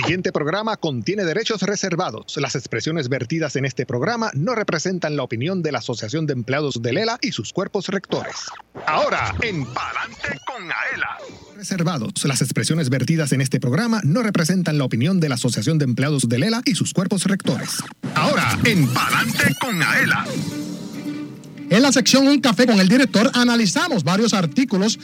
siguiente programa contiene derechos reservados. Las expresiones vertidas en este programa no representan la opinión de la Asociación de Empleados de Lela y sus cuerpos rectores. Ahora, en Palante con Aela. Reservados. Las expresiones vertidas en este programa no representan la opinión de la Asociación de Empleados de Lela y sus cuerpos rectores. Ahora, en Palante con Aela. En la sección Un Café con el Director analizamos varios artículos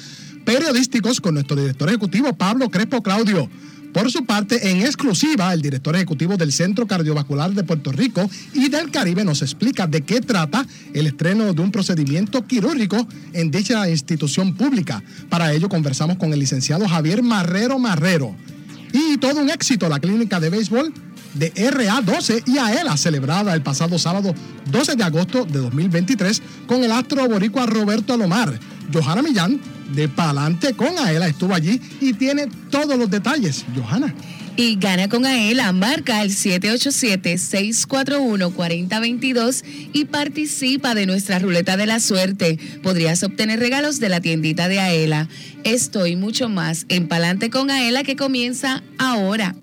periodísticos con nuestro director ejecutivo Pablo Crespo Claudio. Por su parte, en exclusiva, el director ejecutivo del Centro Cardiovascular de Puerto Rico y del Caribe nos explica de qué trata el estreno de un procedimiento quirúrgico en dicha institución pública. Para ello conversamos con el licenciado Javier Marrero Marrero. Y todo un éxito la clínica de béisbol de RA12 y AELA, celebrada el pasado sábado 12 de agosto de 2023 con el astro boricua Roberto Alomar. Johanna Millán de Palante con Aela estuvo allí y tiene todos los detalles. Johanna. Y gana con Aela, marca el 787-641-4022 y participa de nuestra ruleta de la suerte. Podrías obtener regalos de la tiendita de Aela. Esto y mucho más en Palante con Aela que comienza ahora.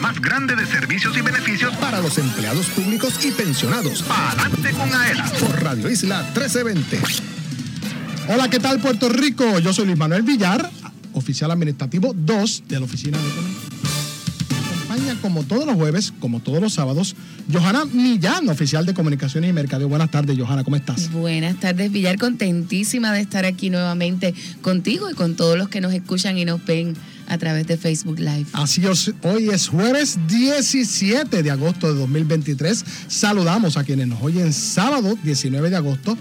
Más grande de servicios y beneficios para los empleados públicos y pensionados. Adelante con AELA por Radio Isla 1320. Hola, ¿qué tal Puerto Rico? Yo soy Luis Manuel Villar, oficial administrativo 2 de la Oficina de Acompaña como todos los jueves, como todos los sábados, Johanna Millán, oficial de Comunicaciones y Mercadeo. Buenas tardes, Johanna, ¿cómo estás? Buenas tardes, Villar, contentísima de estar aquí nuevamente contigo y con todos los que nos escuchan y nos ven a través de Facebook Live. Así es, hoy es jueves 17 de agosto de 2023. Saludamos a quienes nos oyen sábado 19 de agosto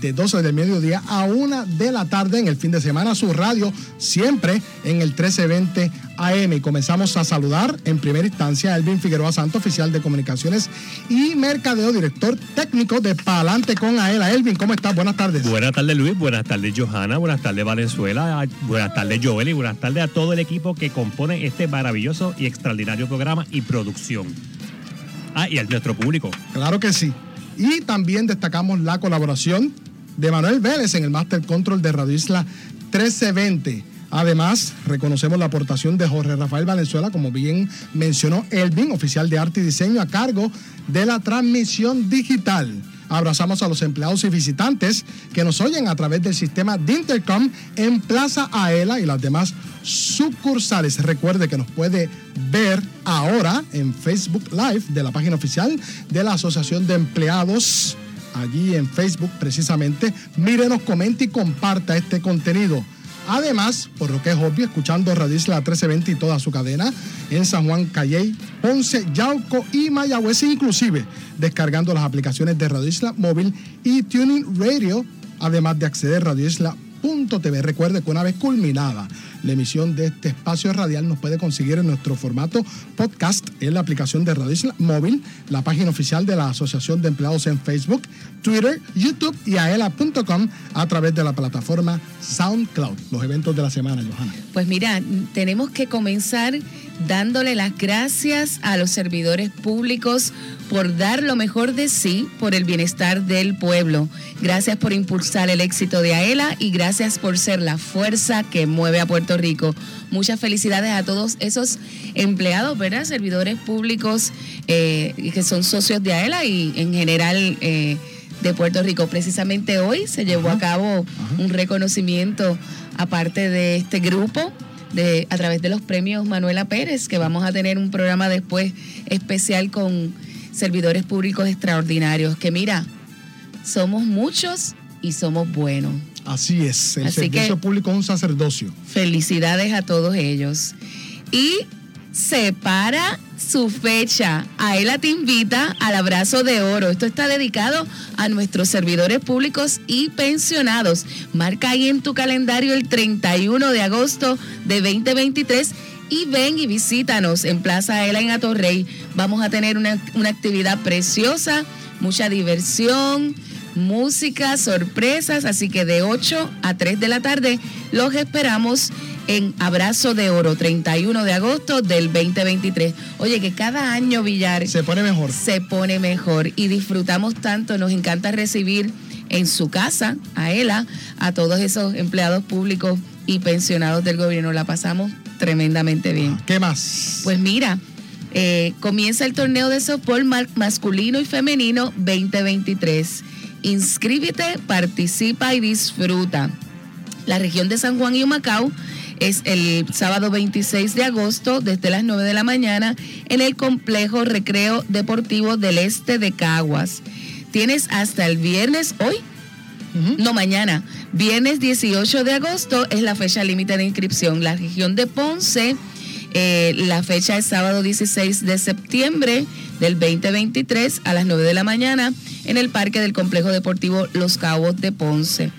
de 12 del mediodía a 1 de la tarde en el fin de semana, su radio siempre en el 1320 AM. Y comenzamos a saludar en primera instancia a Elvin Figueroa Santo, oficial de comunicaciones y mercadeo, director técnico de Palante con Aela. Elvin, ¿cómo estás? Buenas tardes. Buenas tardes, Luis. Buenas tardes, Johanna. Buenas tardes, Valenzuela. Buenas tardes, Joel. Y buenas tardes a todo el equipo que compone este maravilloso y extraordinario programa y producción. Ah, y al nuestro público. Claro que sí. Y también destacamos la colaboración de Manuel Vélez en el Master Control de Radio Isla 1320. Además, reconocemos la aportación de Jorge Rafael Valenzuela, como bien mencionó Elvin, oficial de arte y diseño a cargo de la transmisión digital. Abrazamos a los empleados y visitantes que nos oyen a través del sistema de Intercom en Plaza Aela y las demás sucursales. Recuerde que nos puede ver ahora en Facebook Live de la página oficial de la Asociación de Empleados, allí en Facebook precisamente. Mírenos, comente y comparta este contenido. Además, por lo que es obvio, escuchando Radio Isla 1320 y toda su cadena en San Juan, Calley, Ponce, Yauco y Mayagüez, inclusive descargando las aplicaciones de Radio Isla Móvil y Tuning Radio, además de acceder a Radio Isla TV. Recuerde que una vez culminada la emisión de este espacio radial nos puede conseguir en nuestro formato podcast en la aplicación de Radio Isla Móvil, la página oficial de la Asociación de Empleados en Facebook, Twitter, YouTube y aela.com a través de la plataforma SoundCloud. Los eventos de la semana, Johanna. Pues mira, tenemos que comenzar dándole las gracias a los servidores públicos por dar lo mejor de sí por el bienestar del pueblo. Gracias por impulsar el éxito de AELA y gracias por ser la fuerza que mueve a Puerto Rico. Muchas felicidades a todos esos empleados, ¿verdad? Servidores públicos eh, que son socios de AELA y en general eh, de Puerto Rico. Precisamente hoy se llevó a cabo un reconocimiento aparte de este grupo de, a través de los premios Manuela Pérez, que vamos a tener un programa después especial con servidores públicos extraordinarios, que mira, somos muchos y somos buenos. Así es, el servicio público es un sacerdocio. Felicidades a todos ellos. Y separa su fecha. Aela te invita al abrazo de oro. Esto está dedicado a nuestros servidores públicos y pensionados. Marca ahí en tu calendario el 31 de agosto de 2023 y ven y visítanos en Plaza Aela en Atorrey. Vamos a tener una, una actividad preciosa, mucha diversión música, sorpresas, así que de 8 a 3 de la tarde los esperamos en Abrazo de Oro, 31 de agosto del 2023. Oye, que cada año Villar se pone mejor. Se pone mejor y disfrutamos tanto, nos encanta recibir en su casa a Ela, a todos esos empleados públicos y pensionados del gobierno. La pasamos tremendamente bien. ¿Qué más? Pues mira, eh, comienza el torneo de softball masculino y femenino 2023. Inscríbete, participa y disfruta. La región de San Juan y Humacao es el sábado 26 de agosto desde las 9 de la mañana en el complejo recreo deportivo del este de Caguas. Tienes hasta el viernes hoy, no mañana, viernes 18 de agosto es la fecha límite de inscripción. La región de Ponce, eh, la fecha es sábado 16 de septiembre del 2023 a las 9 de la mañana en el Parque del Complejo Deportivo Los Cabos de Ponce.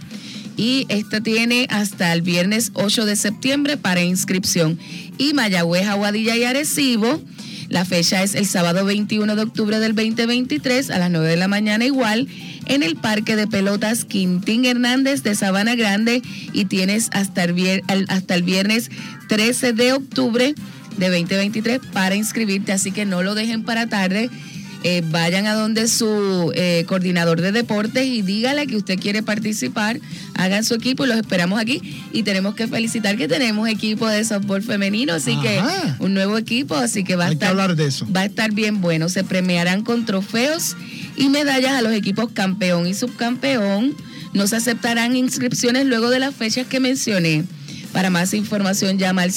Y esta tiene hasta el viernes 8 de septiembre para inscripción. Y Mayagüez, Aguadilla y Arecibo, la fecha es el sábado 21 de octubre del 2023 a las 9 de la mañana igual en el Parque de Pelotas Quintín Hernández de Sabana Grande. Y tienes hasta el, hasta el viernes 13 de octubre de 2023 para inscribirte, así que no lo dejen para tarde eh, vayan a donde su eh, coordinador de deportes y dígale que usted quiere participar, hagan su equipo y los esperamos aquí. Y tenemos que felicitar que tenemos equipo de softball femenino, así que un nuevo equipo, así que va a estar, hablar de eso. va a estar bien bueno. Se premiarán con trofeos y medallas a los equipos campeón y subcampeón. No se aceptarán inscripciones luego de las fechas que mencioné. Para más información llama al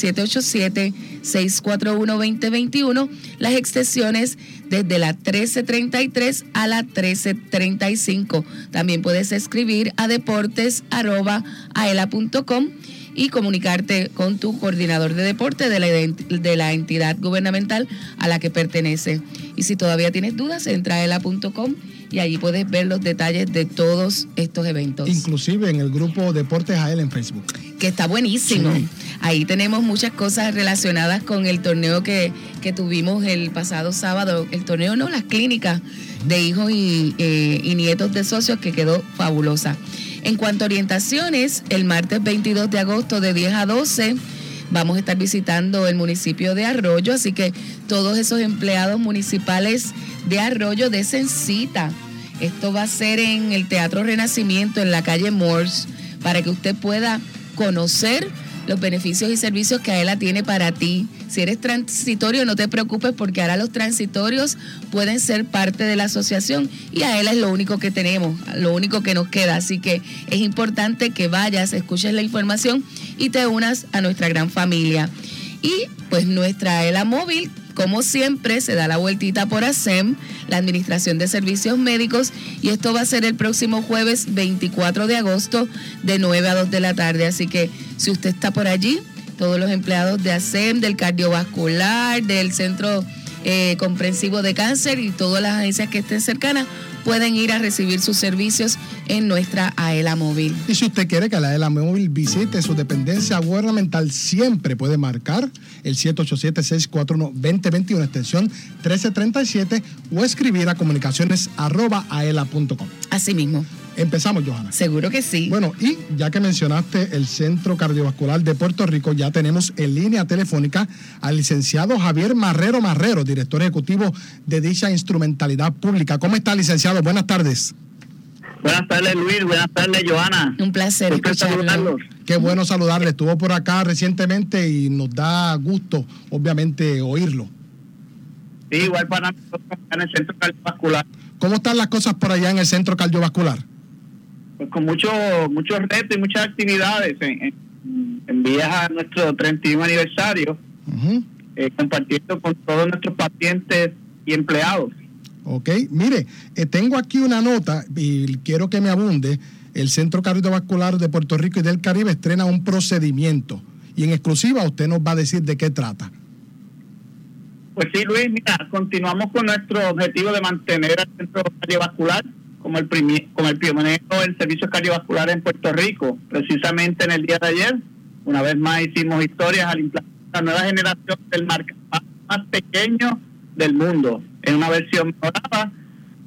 787-641-2021, las extensiones desde la 1333 a la 1335. También puedes escribir a deportes.aela.com y comunicarte con tu coordinador de deporte de la, de la entidad gubernamental a la que pertenece. Y si todavía tienes dudas, entra a ela.com y allí puedes ver los detalles de todos estos eventos. Inclusive en el grupo Deportes AEL en Facebook. Que está buenísimo. Ahí tenemos muchas cosas relacionadas con el torneo que, tuvimos el pasado sábado. El torneo no, las clínicas de hijos y, eh, y nietos de socios que quedó fabulosa. En cuanto a orientaciones, el martes 22 de agosto de 10 a 12 vamos a estar visitando el municipio de Arroyo, así que todos esos empleados municipales de Arroyo de cita. Esto va a ser en el Teatro Renacimiento, en la calle Morse, para que usted pueda conocer los beneficios y servicios que AELA tiene para ti. Si eres transitorio, no te preocupes porque ahora los transitorios pueden ser parte de la asociación y AELA es lo único que tenemos, lo único que nos queda. Así que es importante que vayas, escuches la información y te unas a nuestra gran familia. Y pues nuestra AELA móvil como siempre, se da la vueltita por ASEM, la Administración de Servicios Médicos, y esto va a ser el próximo jueves 24 de agosto de 9 a 2 de la tarde. Así que si usted está por allí, todos los empleados de ASEM, del cardiovascular, del Centro eh, Comprensivo de Cáncer y todas las agencias que estén cercanas, pueden ir a recibir sus servicios en nuestra AELA móvil. Y si usted quiere que la AELA móvil visite su dependencia gubernamental, siempre puede marcar el 787-641-2021, extensión 1337, o escribir a comunicaciones arroba aela.com. Así mismo. Empezamos, Johanna. Seguro que sí. Bueno, y ya que mencionaste el Centro Cardiovascular de Puerto Rico, ya tenemos en línea telefónica al licenciado Javier Marrero Marrero, director ejecutivo de dicha instrumentalidad pública. ¿Cómo está, licenciado? Buenas tardes. Buenas tardes, Luis. Buenas tardes, Johanna. Un placer escucharlo. Qué bueno saludarle. Estuvo por acá recientemente y nos da gusto, obviamente, oírlo. Sí, igual para nosotros en el Centro Cardiovascular. ¿Cómo están las cosas por allá en el Centro Cardiovascular? Pues con muchos muchos retos y muchas actividades en, en, vías a nuestro 31 aniversario, eh, compartiendo con todos nuestros pacientes y empleados. Ok, mire, eh, tengo aquí una nota y quiero que me abunde. El Centro Cardiovascular de Puerto Rico y del Caribe estrena un procedimiento y en exclusiva usted nos va a decir de qué trata. Pues sí, Luis, mira, continuamos con nuestro objetivo de mantener el centro cardiovascular como el, como el pionero del servicio cardiovascular en Puerto Rico. Precisamente en el día de ayer, una vez más hicimos historias al implantar la nueva generación del marca más pequeño del mundo, en una versión mejorada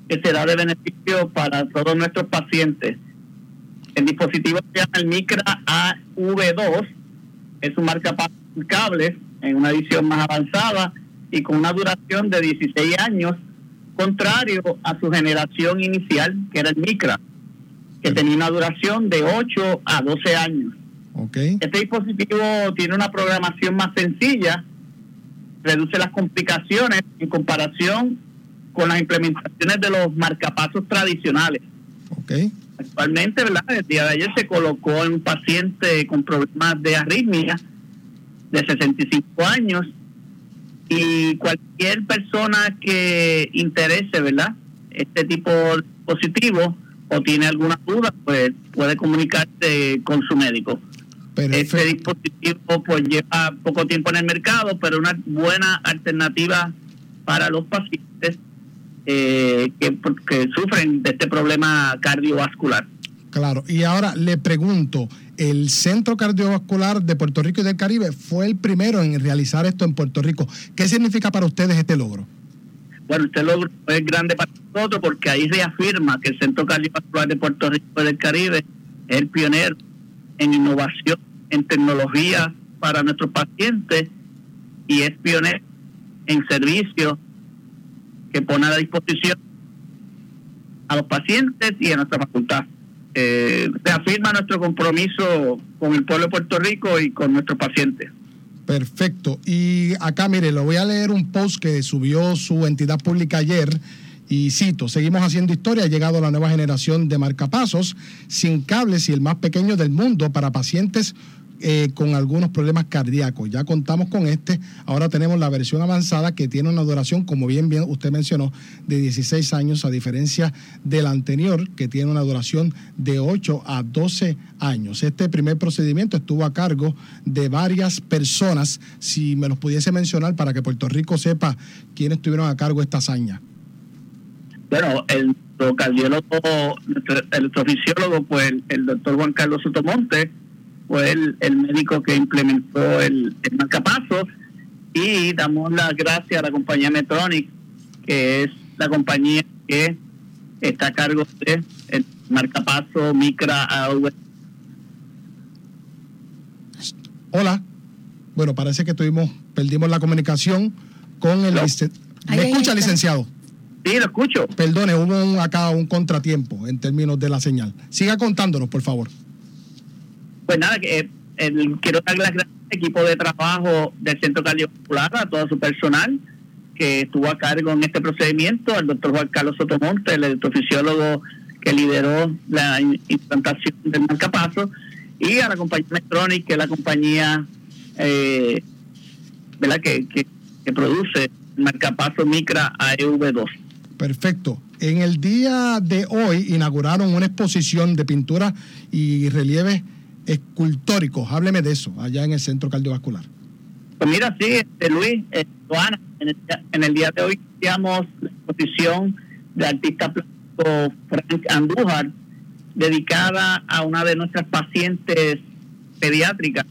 que será de beneficio para todos nuestros pacientes. El dispositivo se llama el Micra AV2, es un marcapasos cable en una edición más avanzada y con una duración de 16 años, contrario a su generación inicial, que era el Micra, que tenía una duración de 8 a 12 años. Okay. Este dispositivo tiene una programación más sencilla, reduce las complicaciones en comparación con las implementaciones de los marcapasos tradicionales. Okay. Actualmente, ¿verdad? El día de ayer se colocó en un paciente con problemas de arritmia de 65 años y cualquier persona que interese, ¿verdad? Este tipo de dispositivo o tiene alguna duda, pues puede comunicarse con su médico. Perfecto. Este dispositivo pues lleva poco tiempo en el mercado, pero una buena alternativa para los pacientes eh, que, que sufren de este problema cardiovascular. Claro, y ahora le pregunto, el Centro Cardiovascular de Puerto Rico y del Caribe fue el primero en realizar esto en Puerto Rico. ¿Qué significa para ustedes este logro? Bueno, este logro es grande para nosotros porque ahí reafirma que el Centro Cardiovascular de Puerto Rico y del Caribe es el pionero en innovación, en tecnología para nuestros pacientes y es pionero en servicios que pone a la disposición a los pacientes y a nuestra facultad. Eh, reafirma nuestro compromiso con el pueblo de Puerto Rico y con nuestros pacientes. Perfecto. Y acá, mire, lo voy a leer un post que subió su entidad pública ayer. Y cito, seguimos haciendo historia, ha llegado la nueva generación de marcapasos sin cables y el más pequeño del mundo para pacientes eh, con algunos problemas cardíacos. Ya contamos con este, ahora tenemos la versión avanzada que tiene una duración, como bien, bien usted mencionó, de 16 años, a diferencia del anterior, que tiene una duración de 8 a 12 años. Este primer procedimiento estuvo a cargo de varias personas, si me los pudiese mencionar para que Puerto Rico sepa quiénes estuvieron a cargo esta hazaña. Bueno, el cardiólogo, el pues el doctor Juan Carlos Sotomonte, fue el, el médico que implementó el, el marcapaso y damos las gracias a la compañía Metronic, que es la compañía que está a cargo de el marcapaso Micra AV. Hola. Bueno, parece que tuvimos, perdimos la comunicación con el... No. ¿Me escucha, licenciado? Sí, lo escucho. Perdone, hubo un- acá un contratiempo en términos de la señal. Siga contándonos, por favor. Pues nada, que eh, el- quiero dar las gracias al equipo de trabajo del Centro Cardiovascular, a todo su personal que estuvo a cargo en este procedimiento, al doctor Juan Carlos Sotomonte, el electrofisiólogo que lideró la implantación del marcapaso, y a la compañía Metronic, que es la compañía eh, ¿verdad? Que produce el marcapaso Micra AEV2. Perfecto. En el día de hoy inauguraron una exposición de pinturas y relieves escultóricos. Hábleme de eso, allá en el Centro Cardiovascular. Pues mira, sí, este, Luis, eh, Joana, en el, en el día de hoy iniciamos la exposición de artista plástico Frank Andújar, dedicada a una de nuestras pacientes pediátricas.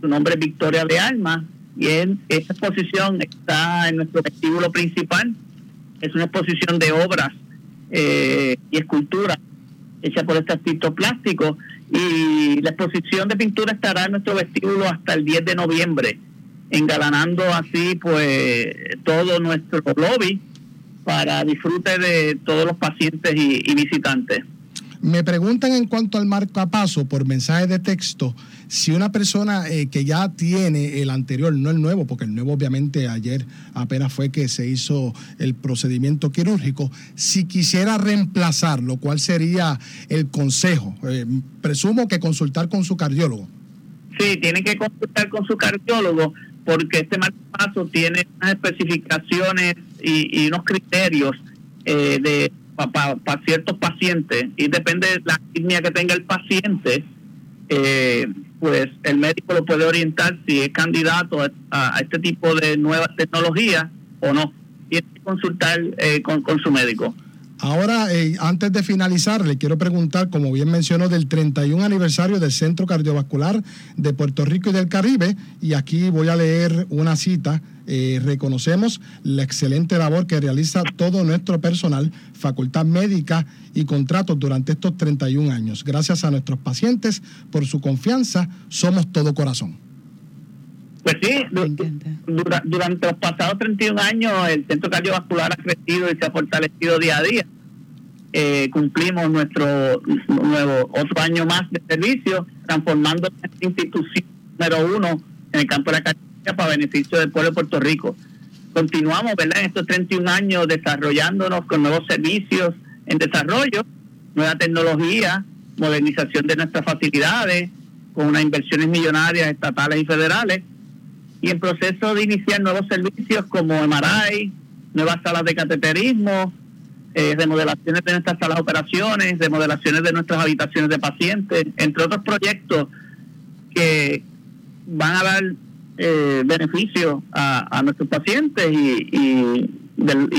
Su nombre es Victoria de Alma, y en esta exposición está en nuestro vestíbulo principal. Es una exposición de obras eh, y esculturas hecha por este artista plástico y la exposición de pintura estará en nuestro vestíbulo hasta el 10 de noviembre, engalanando así pues todo nuestro lobby para disfrute de todos los pacientes y, y visitantes. Me preguntan en cuanto al marcapaso por mensaje de texto, si una persona eh, que ya tiene el anterior, no el nuevo, porque el nuevo obviamente ayer apenas fue que se hizo el procedimiento quirúrgico, si quisiera reemplazarlo, ¿cuál sería el consejo? Eh, presumo que consultar con su cardiólogo. Sí, tienen que consultar con su cardiólogo porque este marcapaso tiene unas especificaciones y, y unos criterios eh, de para ciertos pacientes y depende de la arritmia que tenga el paciente, eh, pues el médico lo puede orientar si es candidato a, este tipo de nuevas tecnologías o no. Tiene que consultar eh, con, con su médico. Ahora, eh, antes de finalizar, le quiero preguntar, como bien mencionó, del 31 aniversario del Centro Cardiovascular de Puerto Rico y del Caribe, y aquí voy a leer una cita. Eh, reconocemos la excelente labor que realiza todo nuestro personal, facultad médica y contratos durante estos 31 años. Gracias a nuestros pacientes por su confianza, somos todo corazón. Pues sí, durante los pasados 31 años el centro cardiovascular ha crecido y se ha fortalecido día a día. Eh, cumplimos nuestro nuevo otro año más de servicio, transformando esta institución número uno en el campo de la cardiología para beneficio del pueblo de Puerto Rico. Continuamos, ¿verdad?, en estos 31 años desarrollándonos con nuevos servicios en desarrollo, nueva tecnología, modernización de nuestras facilidades, con unas inversiones millonarias estatales y federales y en proceso de iniciar nuevos servicios como MRI, nuevas salas de cateterismo, eh, remodelaciones de nuestras salas de operaciones, remodelaciones de nuestras habitaciones de pacientes, entre otros proyectos que van a dar eh, beneficio a, nuestros pacientes y,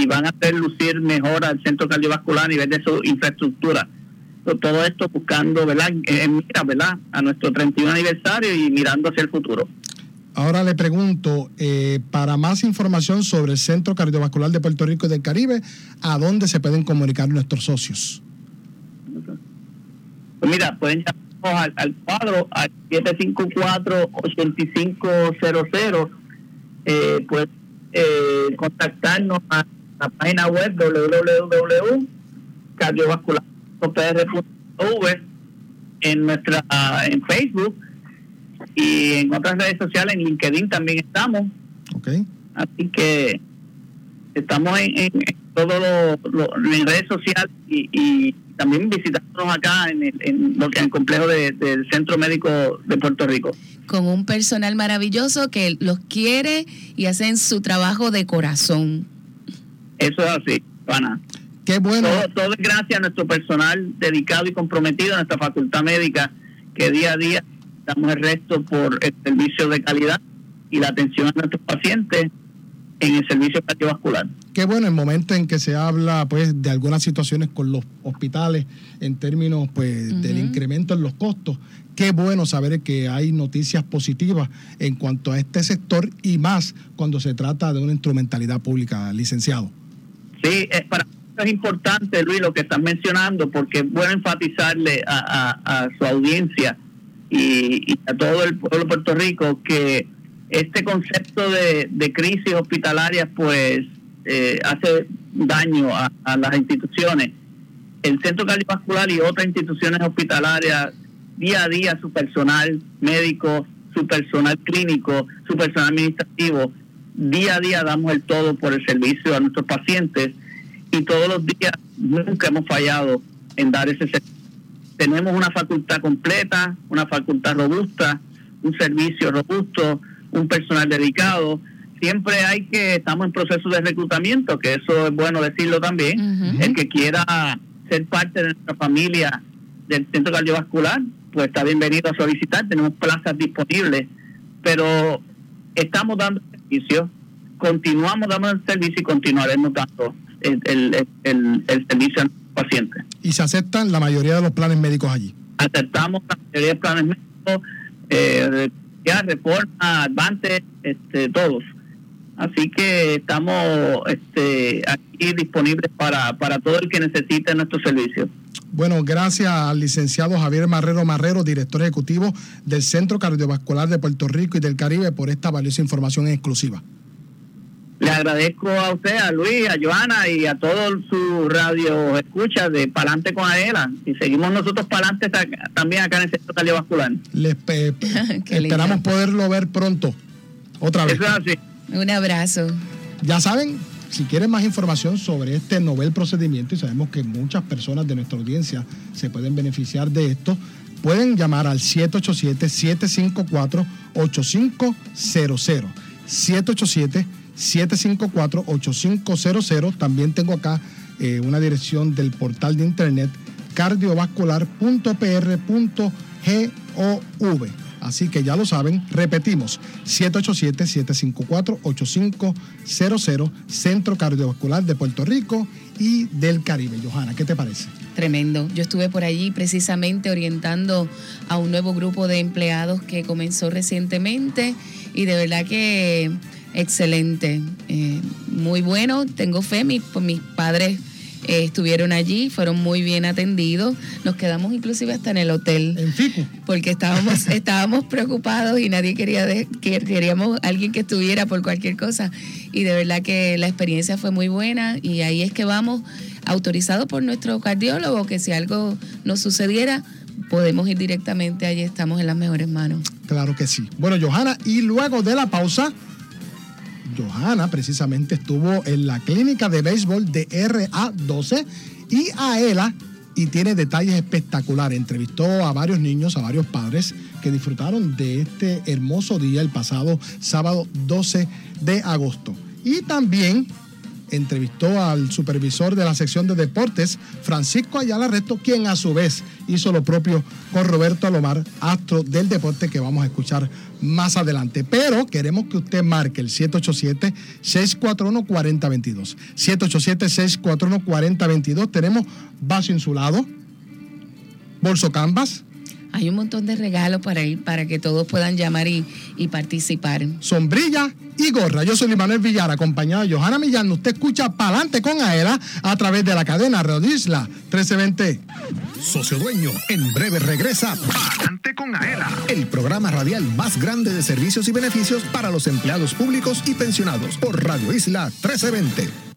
van a hacer lucir mejor al centro cardiovascular a nivel de su infraestructura. Todo esto buscando, ¿verdad? En mira, ¿verdad? A nuestro 31 aniversario y mirando hacia el futuro. Ahora le pregunto, eh, para más información sobre el Centro Cardiovascular de Puerto Rico y del Caribe, ¿a dónde se pueden comunicar nuestros socios? Pues mira, pueden llamarnos al, cuadro al 754-8500, eh, pues eh, contactarnos a la página web www.cardiovascular.pr.v en nuestra en Facebook y en otras redes sociales, en LinkedIn también estamos. Okay. Así que estamos en, en, todo lo, en redes sociales y, también visitándonos acá en el, en lo que el complejo del Centro Médico de Puerto Rico. Con un personal maravilloso que los quiere y hacen su trabajo de corazón. Eso es así, Pana. Qué bueno. Todo, todo es gracias a nuestro personal dedicado y comprometido a nuestra facultad médica que día a día damos el resto por el servicio de calidad y la atención a nuestros pacientes en el servicio cardiovascular. Qué bueno, el momento en que se habla pues de algunas situaciones con los hospitales en términos pues del incremento en los costos, qué bueno saber que hay noticias positivas en cuanto a este sector y más cuando se trata de una instrumentalidad pública, licenciado. Sí, es para es importante, Luis, lo que estás mencionando, porque es bueno enfatizarle a su audiencia y, a todo el pueblo de Puerto Rico que este concepto de, crisis hospitalaria pues eh, hace daño a, las instituciones. El Centro Cardiovascular y otras instituciones hospitalarias, día a día su personal médico, su personal clínico, su personal administrativo, día a día damos el todo por el servicio a nuestros pacientes y todos los días nunca hemos fallado en dar ese servicio tenemos una facultad completa, una facultad robusta, un servicio robusto, un personal dedicado. Siempre hay que, estamos en proceso de reclutamiento, que eso es bueno decirlo también. El que quiera ser parte de nuestra familia del centro cardiovascular, pues está bienvenido a solicitar. Tenemos plazas disponibles, pero estamos dando servicio, continuamos dando el servicio y continuaremos dando el, el, el, el servicio a pacientes. ¿Y se aceptan la mayoría de los planes médicos allí? Aceptamos la mayoría de planes médicos, eh, reforma, advance, este, todos. Así que estamos este, aquí disponibles para, para todo el que necesite nuestro servicio. Bueno, gracias al licenciado Javier Marrero Marrero, director ejecutivo del Centro Cardiovascular de Puerto Rico y del Caribe, por esta valiosa información exclusiva. Le agradezco a usted, a Luis, a Joana y a todo su radio escucha de Palante con Adela. Y seguimos nosotros Palante también acá en el centro cardiovascular. Les esperamos poderlo ver pronto. Otra vez. Un abrazo. Ya saben, si quieren más información sobre este novel procedimiento, y sabemos que muchas personas de nuestra audiencia se pueden beneficiar de esto, pueden llamar al 787-754-8500. 787 754-8500. También tengo acá eh, una dirección del portal de internet cardiovascular.pr.gov. Así que ya lo saben, repetimos, 787-754-8500, Centro Cardiovascular de Puerto Rico y del Caribe. Johanna, ¿qué te parece? Tremendo. Yo estuve por allí precisamente orientando a un nuevo grupo de empleados que comenzó recientemente y de verdad que excelente, eh, muy bueno. Tengo fe, mis, pues, mis padres eh, estuvieron allí, fueron muy bien atendidos. Nos quedamos inclusive hasta en el hotel. En Fico. Porque estábamos, estábamos preocupados y nadie quería, de, queríamos alguien que estuviera por cualquier cosa. Y de verdad que la experiencia fue muy buena y ahí es que vamos, autorizados por nuestro cardiólogo, que si algo nos sucediera, podemos ir directamente allí, estamos en las mejores manos. Claro que sí. Bueno, Johanna, y luego de la pausa, Johanna precisamente estuvo en la clínica de béisbol de RA12 y AELA y tiene detalles espectaculares. Entrevistó a varios niños, a varios padres que disfrutaron de este hermoso día el pasado sábado 12 de agosto. Y también entrevistó al supervisor de la sección de deportes, Francisco Ayala Resto, quien a su vez hizo lo propio con Roberto Alomar, astro del deporte que vamos a escuchar más adelante. Pero queremos que usted marque el 787-641-4022. 787-641-4022. Tenemos vaso insulado, bolso canvas, hay un montón de regalos para ir, para que todos puedan llamar y, participar. Sombrilla y gorra. Yo soy Manuel Villar, acompañado de Johanna Millán. Usted escucha Palante con Aela a través de la cadena Radio Isla 1320. Socio Dueño, en breve regresa Palante con Aela, el programa radial más grande de servicios y beneficios para los empleados públicos y pensionados por Radio Isla 1320.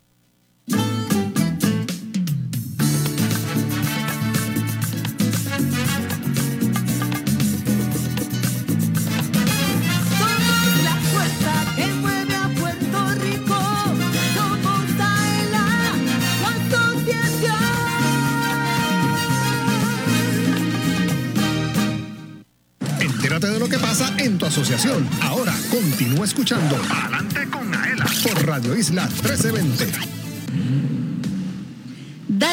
Asociación. Entérate de lo que pasa en tu asociación. Ahora continúa escuchando Adelante con Aela por Radio Isla 1320.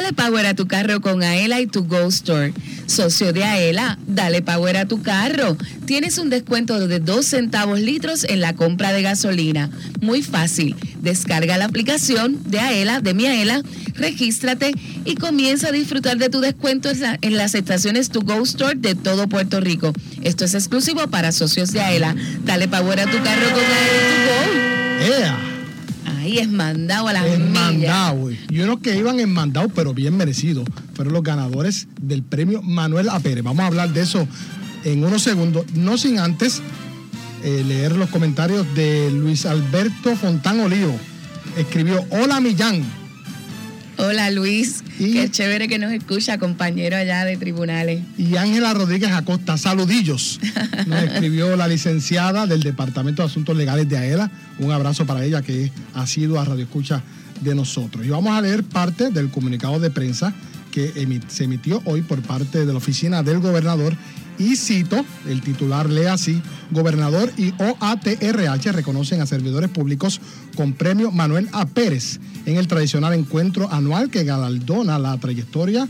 Dale power a tu carro con Aela y tu Go Store. Socio de Aela, dale power a tu carro. Tienes un descuento de 2 centavos litros en la compra de gasolina. Muy fácil. Descarga la aplicación de Aela, de mi Aela, regístrate y comienza a disfrutar de tu descuento en, la- en las estaciones To Go Store de todo Puerto Rico. Esto es exclusivo para socios de Aela. Dale power a tu carro con Aela y ¡Ea! Go. Ahí es mandado a las En millas. mandado, y unos que iban en mandado, pero bien merecidos, fueron los ganadores del premio Manuel A. Pérez. Vamos a hablar de eso en unos segundos, no sin antes eh, leer los comentarios de Luis Alberto Fontán Olivo. Escribió, hola Millán. Hola Luis, Y- qué chévere que nos escucha, compañero allá de tribunales. Y Ángela Rodríguez Acosta, saludillos. Nos escribió la licenciada del Departamento de Asuntos Legales de AELA. Un abrazo para ella que ha sido a Radio Escucha de nosotros. Y vamos a leer parte del comunicado de prensa que se emitió hoy por parte de la oficina del gobernador. Y cito, el titular lee así, gobernador y OATRH reconocen a servidores públicos con premio Manuel A. Pérez en el tradicional encuentro anual que galardona la trayectoria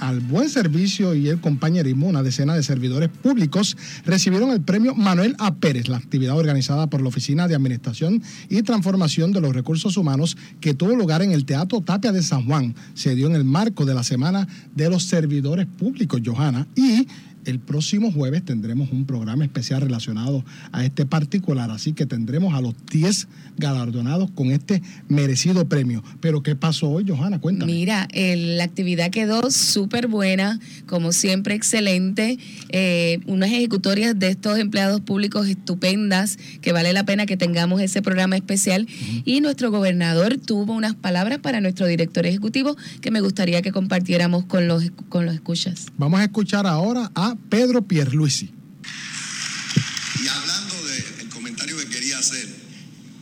al buen servicio y el compañerismo, una decena de servidores públicos recibieron el premio Manuel A. Pérez, la actividad organizada por la Oficina de Administración y Transformación de los Recursos Humanos que tuvo lugar en el Teatro Tapia de San Juan. Se dio en el marco de la Semana de los Servidores Públicos, Johanna, y el próximo jueves tendremos un programa especial relacionado a este particular, así que tendremos a los 10 galardonados con este merecido premio. Pero ¿qué pasó hoy, Johanna? Cuéntame. Mira, la actividad quedó súper buena, como siempre excelente, eh, unas ejecutorias de estos empleados públicos estupendas, que vale la pena que tengamos ese programa especial. Y nuestro gobernador tuvo unas palabras para nuestro director ejecutivo que me gustaría que compartiéramos con los, con los escuchas. Vamos a escuchar ahora a Pedro Pierluisi. Y hablando del comentario que quería hacer,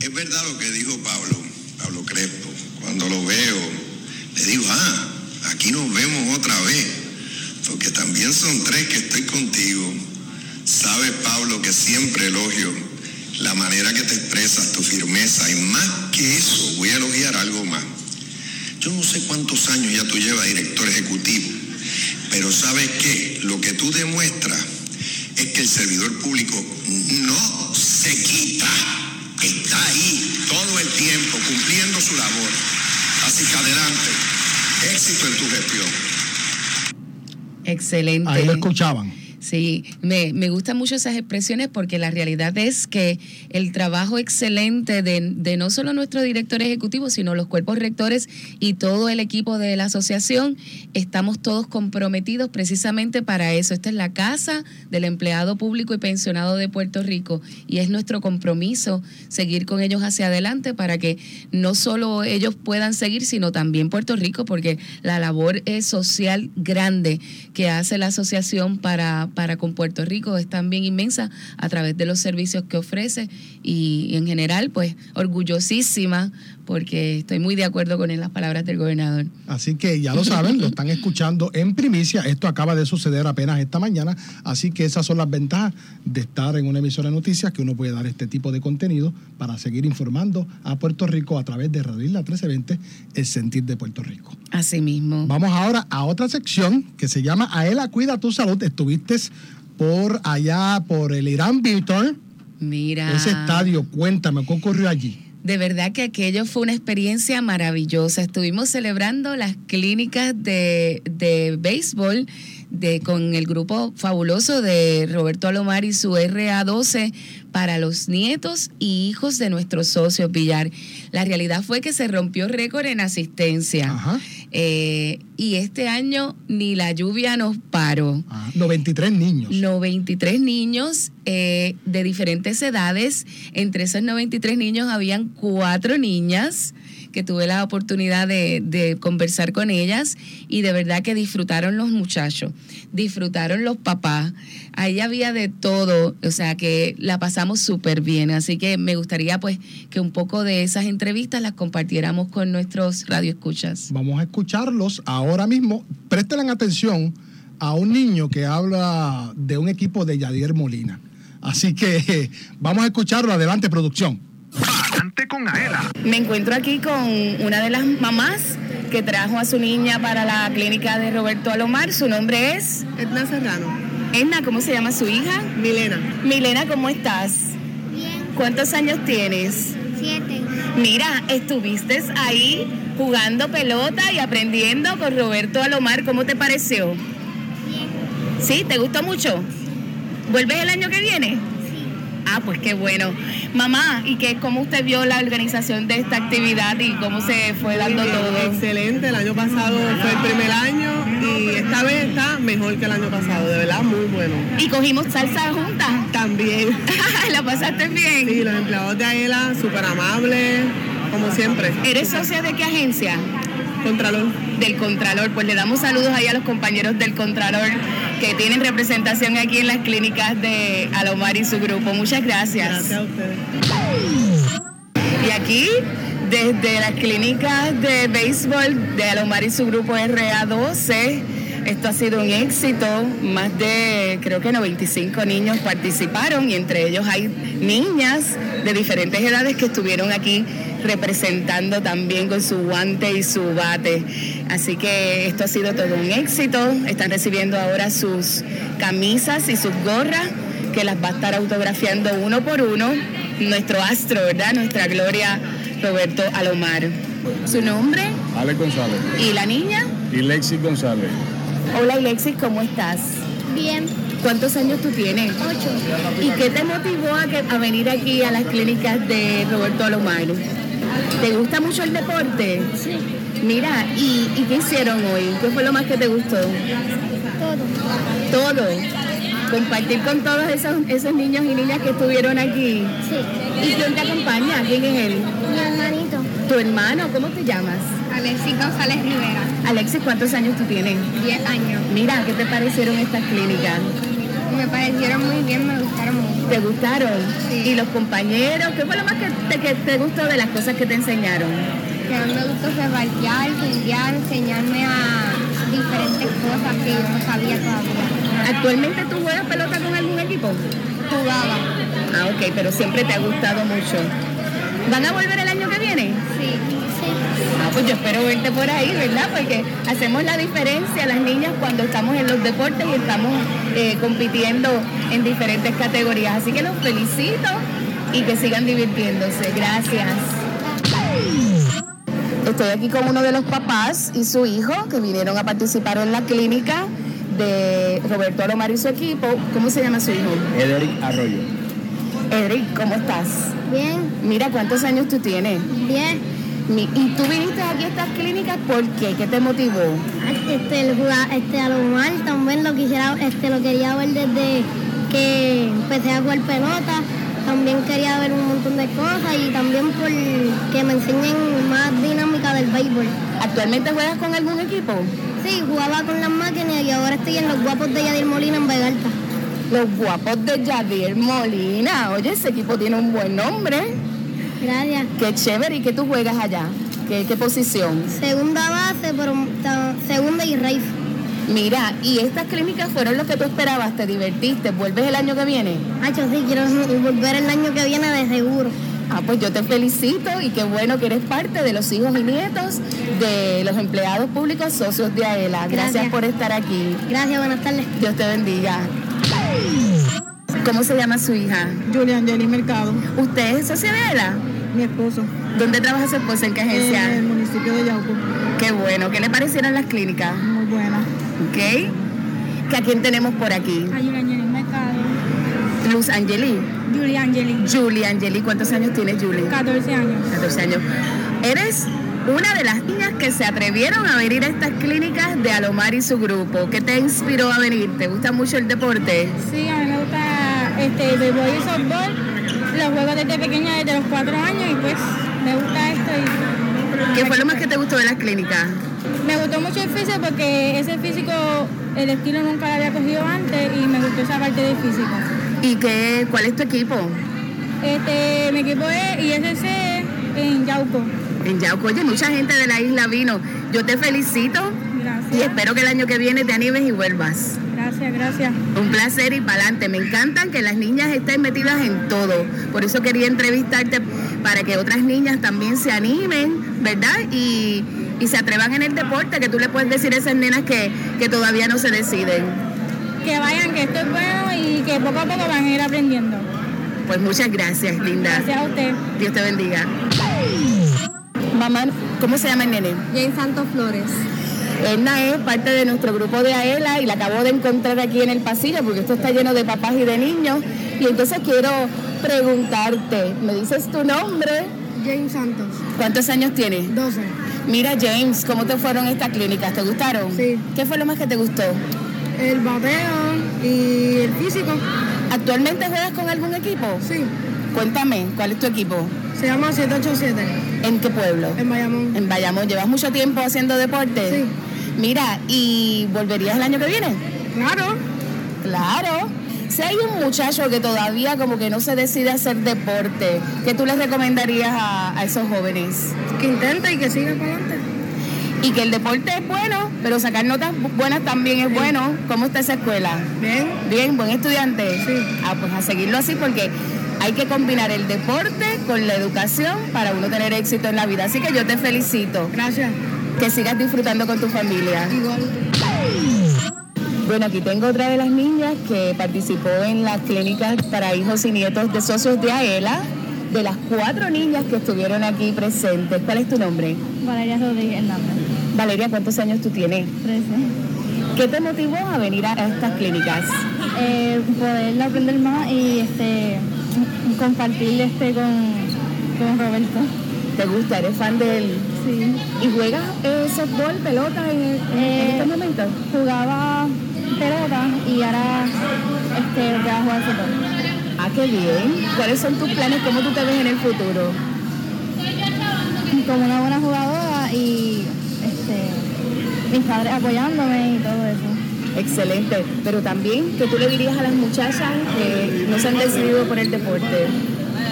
es verdad lo que dijo Pablo, Pablo Crespo. Cuando lo veo, le digo, ah, aquí nos vemos otra vez, porque también son tres que estoy contigo. Sabes, Pablo, que siempre elogio la manera que te expresas, tu firmeza, y más que eso, voy a elogiar algo más. Yo no sé cuántos años ya tú llevas director ejecutivo, pero ¿sabes qué? Lo que tú demuestras es que el servidor público no se quita, está ahí todo el tiempo cumpliendo su labor. Así que adelante, éxito en tu gestión. Excelente. Ahí lo escuchaban. Sí, me, me gustan mucho esas expresiones porque la realidad es que el trabajo excelente de, de no solo nuestro director ejecutivo, sino los cuerpos rectores y todo el equipo de la asociación, estamos todos comprometidos precisamente para eso. Esta es la casa del empleado público y pensionado de Puerto Rico y es nuestro compromiso seguir con ellos hacia adelante para que no solo ellos puedan seguir, sino también Puerto Rico, porque la labor es social grande que hace la asociación para, para con Puerto Rico es también inmensa a través de los servicios que ofrece y, en general, pues orgullosísima porque estoy muy de acuerdo con las palabras del gobernador. Así que ya lo saben, lo están escuchando en primicia. Esto acaba de suceder apenas esta mañana. Así que esas son las ventajas de estar en una emisora de noticias que uno puede dar este tipo de contenido para seguir informando a Puerto Rico a través de Radio Isla 1320, el sentir de Puerto Rico. Así mismo. Vamos ahora a otra sección que se llama Aela Cuida tu Salud. Estuviste por allá, por el Irán Beaton. Mira. Ese estadio, cuéntame, ¿qué ocurrió allí? De verdad que aquello fue una experiencia maravillosa. Estuvimos celebrando las clínicas de, de béisbol de, con el grupo fabuloso de Roberto Alomar y su RA12 para los nietos y hijos de nuestros socios Villar. La realidad fue que se rompió récord en asistencia. Ajá. Eh, y este año ni la lluvia nos paró. Ah, 93 niños. 93 niños eh, de diferentes edades. Entre esos 93 niños habían cuatro niñas que tuve la oportunidad de, conversar con ellas y de verdad que disfrutaron los muchachos, disfrutaron los papás. Ahí había de todo, o sea que la pasamos súper bien. Así que me gustaría pues que un poco de esas entrevistas las compartiéramos con nuestros radioescuchas. Vamos a escucharlos ahora mismo. Presten atención a un niño que habla de un equipo de Yadier Molina. Así que vamos a escucharlo. Adelante, producción. Adelante con Aela. Me encuentro aquí con una de las mamás que trajo a su niña para la clínica de Roberto Alomar. Su nombre es Edna Serrano. Edna, ¿cómo se llama su hija? Milena. Milena, ¿cómo estás? Bien. ¿Cuántos años tienes? Siete. Mira, estuviste ahí jugando pelota y aprendiendo con Roberto Alomar. ¿Cómo te pareció? Bien. ¿Sí? ¿Te gustó mucho? ¿Vuelves el año que viene? Ah, pues qué bueno. Mamá, ¿y qué, cómo usted vio la organización de esta actividad y cómo se fue dando todo? Excelente, el año pasado fue el primer año y esta vez está mejor que el año pasado, de verdad muy bueno. ¿Y cogimos salsa juntas? También. ¿La pasaste bien? Sí, los empleados de AELA, súper amables, como siempre. ¿Eres socia de qué agencia? Contralor. Del Contralor. Pues le damos saludos ahí a los compañeros del Contralor que tienen representación aquí en las clínicas de Alomar y su grupo. Muchas gracias. Gracias a ustedes. Y aquí, desde las clínicas de béisbol de Alomar y su grupo RA12, esto ha sido un éxito. Más de, creo que 95 niños participaron y entre ellos hay niñas de diferentes edades que estuvieron aquí representando también con su guante y su bate. Así que esto ha sido todo un éxito. Están recibiendo ahora sus camisas y sus gorras que las va a estar autografiando uno por uno nuestro astro, ¿verdad? Nuestra Gloria Roberto Alomar. ¿Su nombre? Alex González ¿Y la niña? y Lexi González. Hola Alexis, ¿cómo estás? Bien. ¿Cuántos años tú tienes? Ocho. ¿Y qué te motivó a, que- a venir aquí a las clínicas de Roberto Alomar? ¿Te gusta mucho el deporte? Sí. Mira, ¿y, y qué hicieron hoy? ¿Qué fue lo más que te gustó? Todo. Todo. Compartir con todos esos, esos niños y niñas que estuvieron aquí. Sí. ¿Y quién te acompaña? ¿Quién es él? Mi hermanito. ¿Tu hermano? ¿Cómo te llamas? Alexis González Rivera. Alexis, ¿cuántos años tú tienes? Diez años. Mira, ¿qué te parecieron estas clínicas? Me parecieron muy bien, me gustaron mucho. ¿Te gustaron? Sí. ¿Y los compañeros? ¿Qué fue lo más que te, que te gustó de las cosas que te enseñaron? Que a mí me gustó fue barquear, findear, enseñarme a diferentes cosas que yo no sabía todavía. ¿Actualmente tú juegas pelota con algún equipo? Jugaba. Ah, ok, pero siempre te ha gustado mucho. ¿Van a volver el año que viene? Sí. Ah, pues yo espero verte por ahí, ¿verdad? Porque hacemos la diferencia las niñas cuando estamos en los deportes y estamos eh, compitiendo en diferentes categorías. Así que los felicito y que sigan divirtiéndose. Gracias. Estoy aquí con uno de los papás y su hijo que vinieron a participar en la clínica de Roberto Alomar y su equipo. ¿Cómo se llama su hijo? Ederic Arroyo. Edric, ¿cómo estás? Bien. Mira, ¿cuántos años tú tienes? Bien. ¿Y tú viniste aquí a estas clínicas por qué? ¿Qué te motivó? Este, el jugar, este, a lo mal también lo quisiera, este, lo quería ver desde que empecé a jugar pelota. También quería ver un montón de cosas y también por que me enseñen más dinámica del béisbol. ¿Actualmente juegas con algún equipo? Sí, jugaba con las máquinas y ahora estoy en los guapos de Yadir Molina en Vegalta. Los guapos de Javier Molina. Oye, ese equipo tiene un buen nombre. Gracias. Qué chévere. ¿Y qué tú juegas allá? ¿Qué, qué posición? Segunda base, pero segunda y raíz. Mira, ¿y estas clínicas fueron lo que tú esperabas? ¿Te divertiste? ¿Vuelves el año que viene? Hacho, sí, quiero volver el año que viene de seguro. Ah, pues yo te felicito y qué bueno que eres parte de los hijos y nietos de los empleados públicos socios de AELA. Gracias, Gracias. por estar aquí. Gracias, buenas tardes. Dios te bendiga. ¿Cómo se llama su hija? Julián Jenny Mercado, ¿Usted es socia de mi esposo, ¿Dónde trabaja su esposa? ¿En qué en agencia? el municipio de Yauco. Qué bueno. ¿Qué le parecieron las clínicas? Muy buena. ¿Ok? ¿Que ¿A quién tenemos por aquí? A Julián Jenny Mercado. Luz Angeli. Julián Jenny, Julie Angeli. ¿Cuántos años tienes, Julie? 14 años. 14 años. Eres una de las niñas que se atrevieron a venir a estas clínicas de Alomar y su grupo. ¿Qué te inspiró a venir? ¿Te gusta mucho el deporte? Sí, a mí este, béisbol y softball. Los juegos desde pequeña, desde los 4 años, y pues me gusta esto. Y ¿Qué fue lo más que te gustó de las clínicas? me gustó mucho el físico porque ese físico, el estilo nunca lo había cogido antes y me gustó esa parte del físico. ¿Y qué, cuál es tu equipo? Este, mi equipo es ISC en Yauco. En Yauco. Oye, mucha gente de la isla vino. Yo te felicito y espero que el año que viene te animes y vuelvas. Gracias, gracias. Un placer y para adelante. Me encantan que las niñas estén metidas en todo. Por eso quería entrevistarte para que otras niñas también se animen, ¿verdad? Y, y se atrevan en el deporte, que tú le puedes decir a esas nenas que, que todavía no se deciden. Que vayan, que esto es bueno y que poco a poco van a ir aprendiendo. Pues muchas gracias, linda. Gracias a usted. Dios te bendiga. Mamá, ¿cómo se llama el nene? Jane Santos Flores. Edna es parte de nuestro grupo de AELA y la acabo de encontrar aquí en el pasillo porque esto está lleno de papás y de niños. Y entonces quiero preguntarte, ¿me dices tu nombre? Jane Santos. ¿Cuántos años tienes? 12. Mira, James, ¿cómo te fueron estas clínicas? ¿Te gustaron? Sí. ¿Qué fue lo más que te gustó? El bateo y el físico. ¿Actualmente juegas con algún equipo? Sí. Cuéntame, ¿cuál es tu equipo? Se llama 787. ¿En qué pueblo? En Bayamón. En Bayamón. ¿Llevas mucho tiempo haciendo deporte? Sí. Mira, ¿y volverías el año que viene? Claro. Claro. Si hay un muchacho que todavía como que no se decide hacer deporte, ¿qué tú les recomendarías a, a esos jóvenes? Que intente y que siga para adelante. Y que el deporte es bueno, pero sacar notas buenas también es bueno. ¿Cómo está esa escuela? Bien. Bien, buen estudiante. Sí. Ah, pues a seguirlo así porque hay que combinar el deporte con la educación para uno tener éxito en la vida. Así que yo te felicito. Gracias. Que sigas disfrutando con tu familia. Igual. Bueno, aquí tengo otra de las niñas que participó en las clínicas para hijos y nietos de socios de AELA. De las cuatro niñas que estuvieron aquí presentes, ¿cuál es tu nombre? Valeria Rodríguez Hernández. Valeria, ¿cuántos años tú tienes? 13. ¿Qué te motivó a venir a estas clínicas? Eh, poder aprender más y este compartir este con, con Roberto. ¿Te gusta? ¿Eres fan de él? Sí. ¿Y juegas eh, softball, pelota en, en, Eh, en momentos? Jugaba pelota y ahora este, voy a jugar fútbol. Ah, qué bien. ¿Cuáles son tus planes? ¿Cómo tú te ves en el futuro? Como una buena jugadora y este, mis padres apoyándome y todo eso. Excelente. Pero también, que tú le dirías a las muchachas que no se han decidido por el deporte?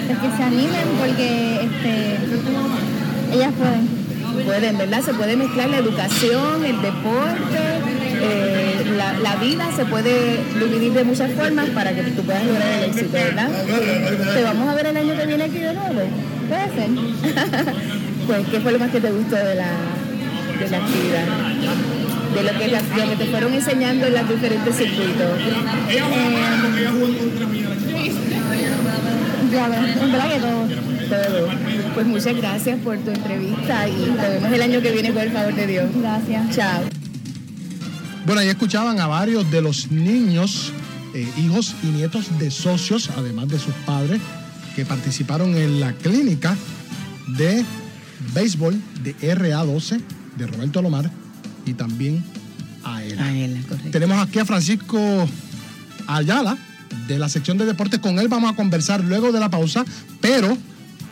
Es que se animen porque este, ellas pueden. Pueden, ¿verdad? Se puede mezclar la educación, el deporte, eh, la, la vida se puede dividir de muchas formas para que tú puedas lograr el éxito, ¿verdad? ¿Te vamos a ver el año que viene aquí de nuevo? Puede ser. pues, ¿qué fue lo más que te gustó de la, de la actividad? De lo que, de lo que te fueron enseñando en los diferentes circuitos. Ya ves, en verdad que todo. Todo. Pues muchas gracias por tu entrevista y nos vemos el año que viene con el favor de Dios. Gracias. Chao. Bueno, ahí escuchaban a varios de los niños, eh, hijos y nietos de socios, además de sus padres, que participaron en la clínica de béisbol de RA12 de Roberto Lomar y también a él. A él, correcto. Tenemos aquí a Francisco Ayala de la sección de deportes. Con él vamos a conversar luego de la pausa, pero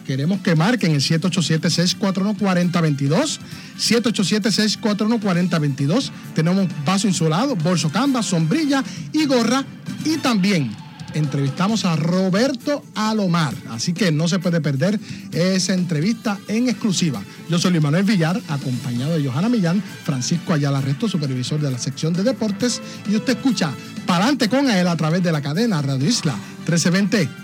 queremos que marquen el 787-641-4022. 787-641-4022. Tenemos vaso insulado, bolso canvas, sombrilla y gorra. Y también entrevistamos a Roberto Alomar. Así que no se puede perder esa entrevista en exclusiva. Yo soy Luis Manuel Villar, acompañado de Johanna Millán, Francisco Ayala Resto, supervisor de la sección de deportes. Y usted escucha Palante con él a través de la cadena Radio Isla 1320.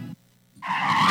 you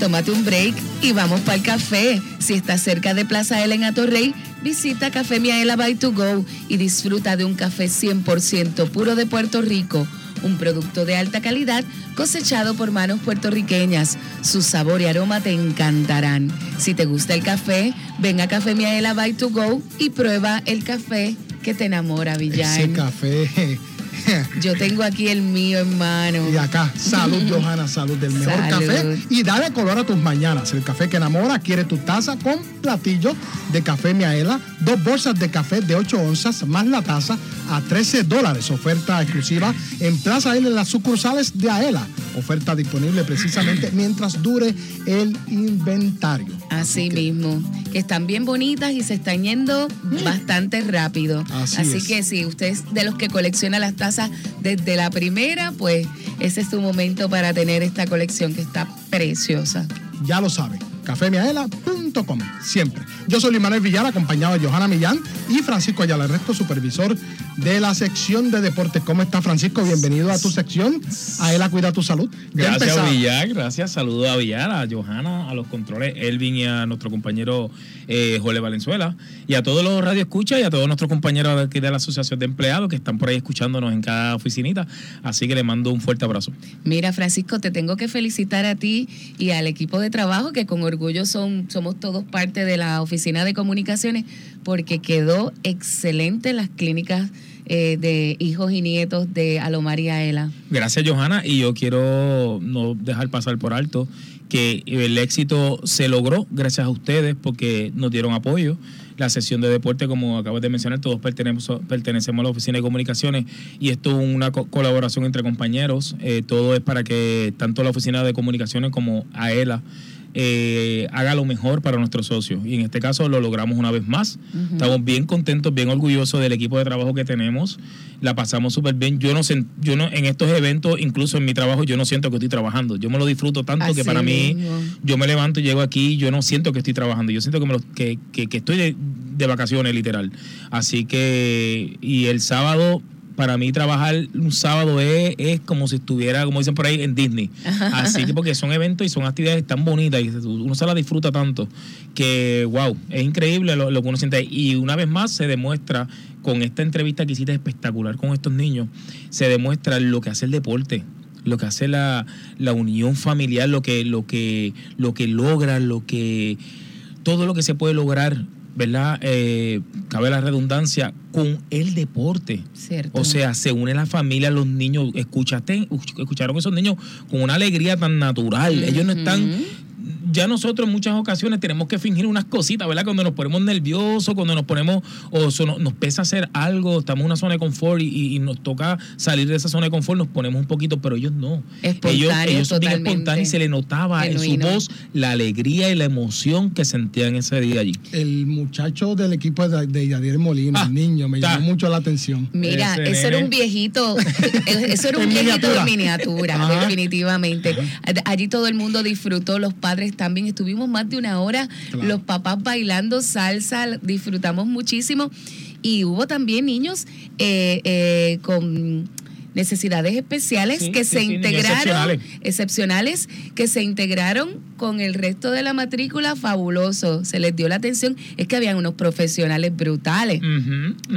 Tómate un break y vamos para el café. Si estás cerca de Plaza Ela en Atorrey, visita Café Miaela by to go y disfruta de un café 100% puro de Puerto Rico. Un producto de alta calidad cosechado por manos puertorriqueñas. Su sabor y aroma te encantarán. Si te gusta el café, ven a Café Miaela by to go y prueba el café que te enamora, Villar. Ese café. Yo tengo aquí el mío, hermano. Y acá, salud, Johanna, salud del mejor Salud. café. Y dale color a tus mañanas. El café que enamora quiere tu taza con platillo de café Miaela, dos bolsas de café de 8 onzas más la taza a 13 dólares. Oferta exclusiva en Plaza L en las sucursales de Aela. Oferta disponible precisamente mientras dure el inventario. Así mismo, que están bien bonitas y se están yendo bastante rápido. Así Así, es. que si usted es de los que colecciona las tazas desde la primera, pues ese es su momento para tener esta colección que está preciosa. Ya lo sabe, cafemiaela.com, siempre. Yo soy Luis Villar, acompañado de Johanna Millán y Francisco Ayala Resto, supervisor de la sección de deportes. ¿Cómo está Francisco? Bienvenido a tu sección. Aela Cuida tu Salud. Ya Gracias. Villar. Gracias. Saludos a Villar, a Johanna, a los controles, Elvin y a nuestro compañero eh, Jole Valenzuela. Y a todos los radioescuchas y a todos nuestros compañeros de aquí de la Asociación de Empleados que están por ahí escuchándonos en cada oficinita. Así que les mando un fuerte abrazo. Mira, Francisco, te tengo que felicitar a ti y al equipo de trabajo, que con orgullo son, somos todos parte de la oficina de comunicaciones, porque quedó excelente las clínicas eh, de hijos y nietos de Alomar y Aela. Gracias, Johanna. Y yo quiero no dejar pasar por alto que el éxito se logró gracias a ustedes porque nos dieron apoyo. La sesión de deporte, como acabas de mencionar, todos pertenecemos, pertenecemos a la Oficina de Comunicaciones y esto es una co- colaboración entre compañeros. Eh, todo es para que tanto la Oficina de Comunicaciones como AELA eh, haga lo mejor para nuestros socios. Y en este caso lo logramos una vez más. Estamos bien contentos, bien orgullosos del equipo de trabajo que tenemos. La pasamos súper bien. Yo no, yo no, en estos eventos, incluso en mi trabajo, yo no siento que estoy trabajando. Yo me lo disfruto tanto que para mí, mismo. yo me levanto y llego aquí, yo no siento que estoy trabajando. Yo siento que, me lo- que, que- que estoy de, de vacaciones, literal. Así que, y el sábado, para mí trabajar un sábado es, es como si estuviera, como dicen por ahí, en Disney. Así que porque son eventos y son actividades tan bonitas y uno se las disfruta tanto que, wow, es increíble lo, lo que uno siente. Y una vez más se demuestra con esta entrevista que hiciste espectacular con estos niños, se demuestra lo que hace el deporte lo que hace la, la unión familiar, lo que, lo que, lo que logra, lo que, todo lo que se puede lograr, ¿verdad? Eh, cabe la redundancia, con el deporte. Cierto. O sea, se une la familia, los niños, escuchaste, escucharon esos niños con una alegría tan natural. Ellos no están ya nosotros en muchas ocasiones tenemos que fingir unas cositas, ¿verdad? Cuando nos ponemos nerviosos, cuando nos ponemos, o so- nos pesa hacer algo, estamos en una zona de confort y, y- y nos toca salir de esa zona de confort, nos ponemos un poquito, pero ellos no. Ellos, ellos son bien espontáneos y se le notaba en su voz la alegría y la emoción que sentían ese día allí. El muchacho del equipo de, de Yadier Molina, el niño, me llamó mucho la atención. Mira, Ese eso era un viejito, eso era un En viejito miniatura. de miniatura, definitivamente. Allí todo el mundo disfrutó, los padres también. Estuvimos más de una hora, Claro. los papás bailando salsa, disfrutamos muchísimo. Y hubo también niños eh, eh, con necesidades especiales Sí, que sí, se sí, integraron, excepcionales. excepcionales, que se integraron con el resto de la matrícula, fabuloso. Se les dio la atención. Es que habían unos profesionales brutales.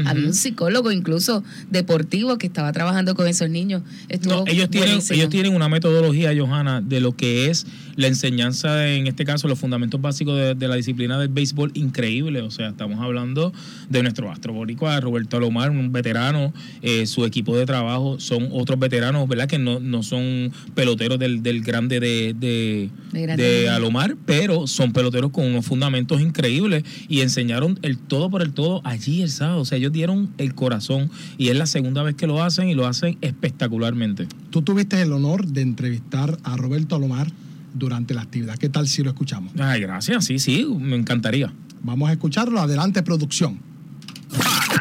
Había un psicólogo incluso deportivo que estaba trabajando con esos niños. Estuvo No, ellos tienen, buenísimo. ellos tienen una metodología, Johanna, de lo que es la enseñanza, de, en este caso, los fundamentos básicos de, de la disciplina del béisbol increíble. O sea, estamos hablando de nuestro astro boricua, Roberto Alomar, un veterano, eh, su equipo de trabajo son otros veteranos, ¿verdad? Que no, no son peloteros del, del grande de, de, De. Alomar, pero son peloteros con unos fundamentos increíbles y enseñaron el todo por el todo allí el sábado. O sea, ellos dieron el corazón y es la segunda vez que lo hacen y lo hacen espectacularmente. Tú tuviste el honor de entrevistar a Roberto Alomar durante la actividad. ¿Qué tal si lo escuchamos? Ay, gracias, sí, sí, me encantaría. Vamos a escucharlo. Adelante, producción.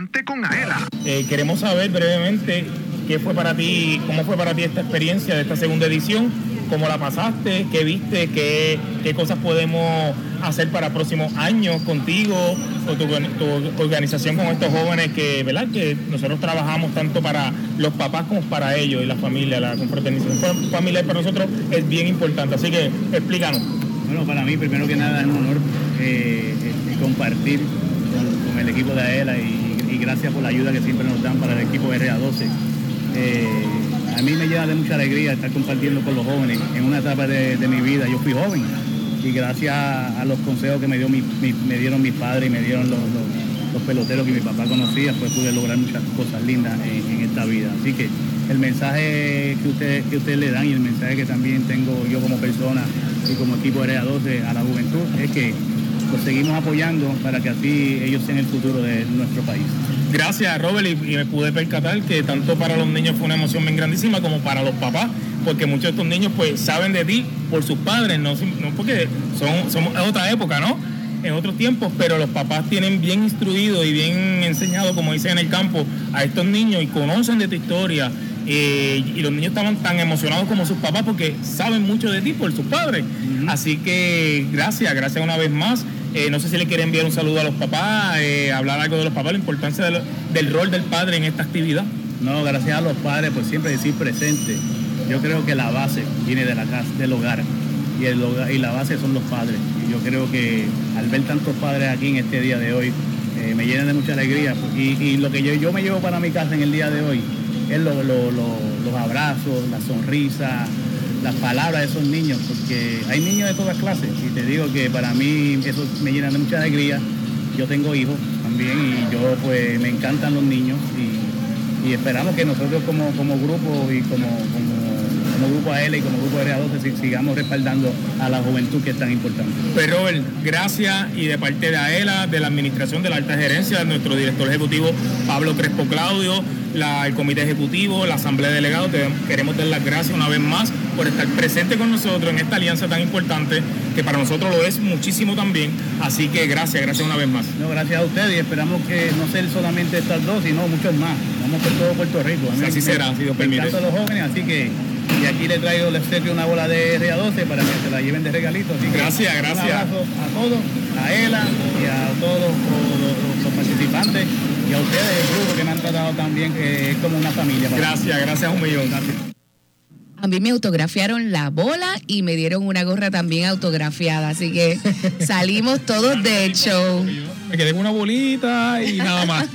Adelante con Aela. Eh, queremos saber brevemente qué fue para ti, cómo fue para ti esta experiencia de esta segunda edición, cómo la pasaste, qué viste, qué, qué cosas podemos hacer para próximos años contigo o tu, tu organización con estos jóvenes que, ¿verdad? que nosotros trabajamos tanto para los papás como para ellos y la familia, la confraternización familiar para nosotros es bien importante. Así que explícanos. Bueno, para mí, primero que nada, es un honor eh, eh, compartir con, con el equipo de AELA y, y gracias por la ayuda que siempre nos dan para el equipo de RA12. Eh, a mí me llena de mucha alegría estar compartiendo con los jóvenes en una etapa de, mi vida. Yo fui joven y gracias a los consejos que me, dio mi- me dieron mis padres y me dieron los, peloteros que mi papá conocía, pues pude lograr muchas cosas lindas en, esta vida. Así que el mensaje que ustedes que ustedes le dan y el mensaje que también tengo yo como persona y como equipo de RA12 a la juventud es que los seguimos apoyando para que así ellos sean el futuro de nuestro país. Gracias, Robert, y, y me pude percatar que tanto para los niños fue una emoción bien grandísima como para los papás, porque muchos de estos niños pues saben de ti por sus padres, no, no porque son, somos es otra época, ¿no? En otros tiempos, pero los papás tienen bien instruido y bien enseñado, como dicen en el campo, a estos niños y conocen de tu historia. eh, y los niños estaban tan emocionados como sus papás porque saben mucho de ti por sus padres. Así que gracias, gracias una vez más. Eh, no sé si le quiere enviar un saludo a los papás, eh, hablar algo de los papás, la importancia del rol del padre en esta actividad. No, gracias a los padres por siempre decir presente. Yo creo que la base viene de la casa, del hogar. Y, el hogar- y la base son los padres. Y yo creo que al ver tantos padres aquí en este día de hoy, eh, me llenan de mucha alegría. Y, lo que yo, yo me llevo para mi casa en el día de hoy es lo- los abrazos, la sonrisa, las palabras de esos niños, porque hay niños de todas clases. Y te digo que para mí eso me llena de mucha alegría. Yo tengo hijos también y yo pues me encantan los niños y, esperamos que nosotros como, como grupo y como, como, como grupo AL y como grupo RA12 si- sigamos respaldando a la juventud que es tan importante. Pues Robert, gracias y de parte de AELA, de la Administración de la Alta Gerencia, de nuestro director ejecutivo Pablo Crespo Claudio, la- el Comité Ejecutivo, la Asamblea de Delegados, te queremos dar las gracias una vez más por estar presente con nosotros en esta alianza tan importante que para nosotros lo es muchísimo también. Así que gracias, gracias una vez más. No, gracias a ustedes y esperamos que no ser solamente estas dos, sino muchos más. Vamos por todo Puerto Rico. A mí Así me- será, si Dios permite. los jóvenes, así que y aquí le traigo, les traigo una bola de RA12 para que se la lleven de regalito. Así que Gracias, gracias. Un abrazo a todos, a ELA y a todos los, los- los participantes y a ustedes, el grupo que me han tratado también, que es como una familia. Gracias, gracias un millón. A mí me autografiaron la bola y me dieron una gorra también autografiada, así que salimos todos de show. Me quedé con una bolita y nada más.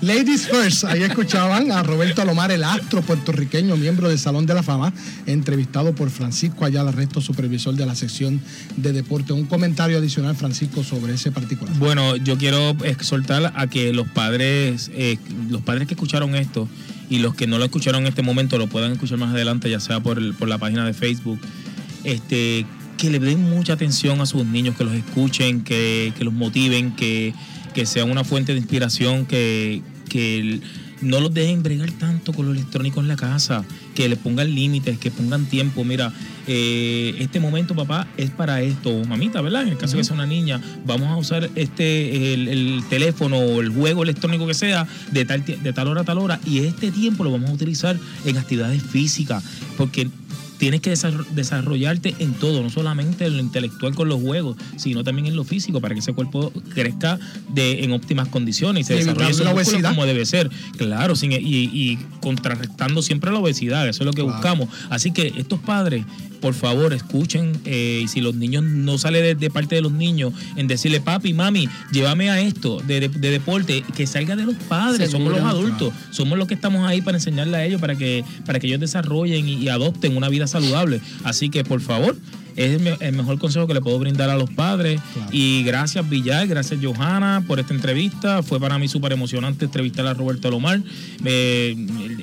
Ladies First, ahí escuchaban a Roberto Alomar, el astro puertorriqueño, miembro del Salón de la Fama, entrevistado por Francisco Ayala, resto supervisor de la sección de deporte. Un comentario adicional, Francisco, sobre ese particular. Bueno, yo quiero exhortar a que los padres, eh, los padres que escucharon esto y los que no lo escucharon en este momento lo puedan escuchar más adelante, ya sea por, por la página de Facebook, este, que le den mucha atención a sus niños, que los escuchen, que, que los motiven, que, que sean una fuente de inspiración, que, que no los dejen bregar tanto con lo electrónico en la casa, que le pongan límites, que pongan tiempo. Mira, eh, este momento, papá, es para esto, mamita, ¿verdad? En el caso de que sea una niña, vamos a usar este el, el teléfono o el juego electrónico que sea de tal, de tal hora a tal hora, y este tiempo lo vamos a utilizar en actividades físicas, porque tienes que desarro- desarrollarte en todo, no solamente en lo intelectual con los juegos, sino también en lo físico, para que ese cuerpo crezca de, en óptimas condiciones y se Y desarrolle la obesidad. como debe ser. Claro, sin, y, y contrarrestando siempre la obesidad, eso es lo que Claro. buscamos. Así que estos padres, por favor, escuchen, eh, y si los niños no sale de, de parte de los niños, en decirle, papi, mami, llévame a esto de, de- de deporte, que salga de los padres, somos los adultos, somos los que estamos ahí para enseñarle a ellos, para que, para que ellos desarrollen y, y adopten una vida saludable. Así que, por favor, es el, me- el mejor consejo que le puedo brindar a los padres. Y gracias Villar, gracias Johanna por esta entrevista. Fue para mí súper emocionante entrevistar a Roberto Lomar. Eh,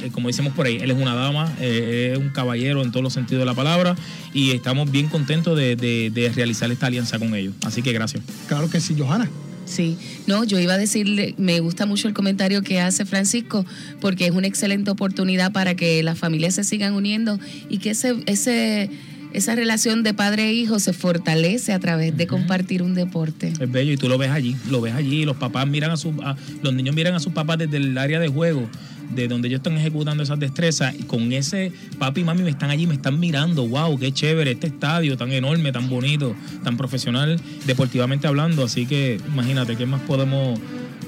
él, como decimos por ahí, él es una dama, eh, es un caballero en todos los sentidos de la palabra y estamos bien contentos de, de- de realizar esta alianza con ellos. Así que gracias. Claro que sí, Johanna. Sí, no, yo iba a decirle, me gusta mucho el comentario que hace Francisco, porque es una excelente oportunidad para que las familias se sigan uniendo y que ese, ese, esa relación de padre e hijo se fortalece a través de compartir un deporte. Es bello y tú lo ves allí, lo ves allí, los papás miran a sus, a- los niños miran a sus papás desde el área de juego, de donde ellos están ejecutando esas destrezas y con ese papi y mami me están allí, me están mirando, wow, qué chévere este estadio tan enorme, tan bonito, tan profesional, deportivamente hablando, así que imagínate, ¿qué más podemos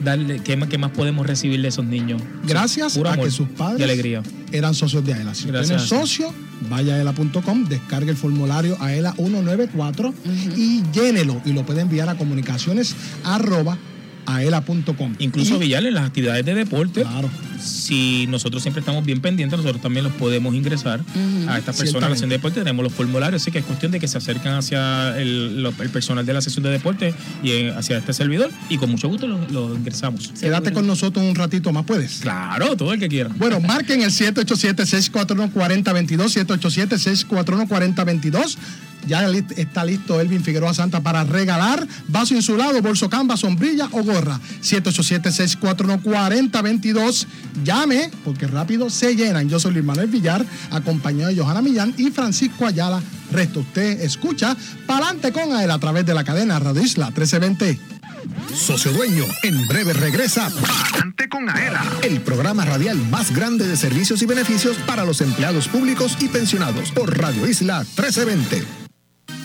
darle, qué más, qué más podemos recibir de esos niños? Gracias Puro a amor que sus padres y alegría. eran socios de AELA. Si usted no es Gracias. socio, vaya a aela.com, descargue el formulario AELA 194 y llénelo y lo puede enviar a comunicaciones arroba aela.com. Incluso Y- Villar en las actividades de deporte. Si nosotros siempre estamos bien pendientes, nosotros también los podemos ingresar a estas personas a la sesión de deporte. Tenemos los formularios, así que es cuestión de que se acercan hacia el, lo- el personal de la sesión de deporte y eh, hacia este servidor y con mucho gusto los los ingresamos. Quédate con nosotros un ratito más, ¿puedes? Claro, todo el que quiera. Bueno, marquen el 787-641-4022, 787-641-4022. Ya está listo Elvin Figueroa Santa para regalar vaso insulado, bolso camba, sombrilla o gorra. 787-641-4022. Llame, porque rápido se llenan. Yo soy Luis Manuel Villar, acompañado de Johanna Millán y Francisco Ayala. Resto, usted escucha Palante con él a través de la cadena Radio Isla 1320. Socio Dueño, en breve regresa Adelante con Aela. el programa radial más grande de servicios y beneficios para los empleados públicos y pensionados por Radio Isla 1320.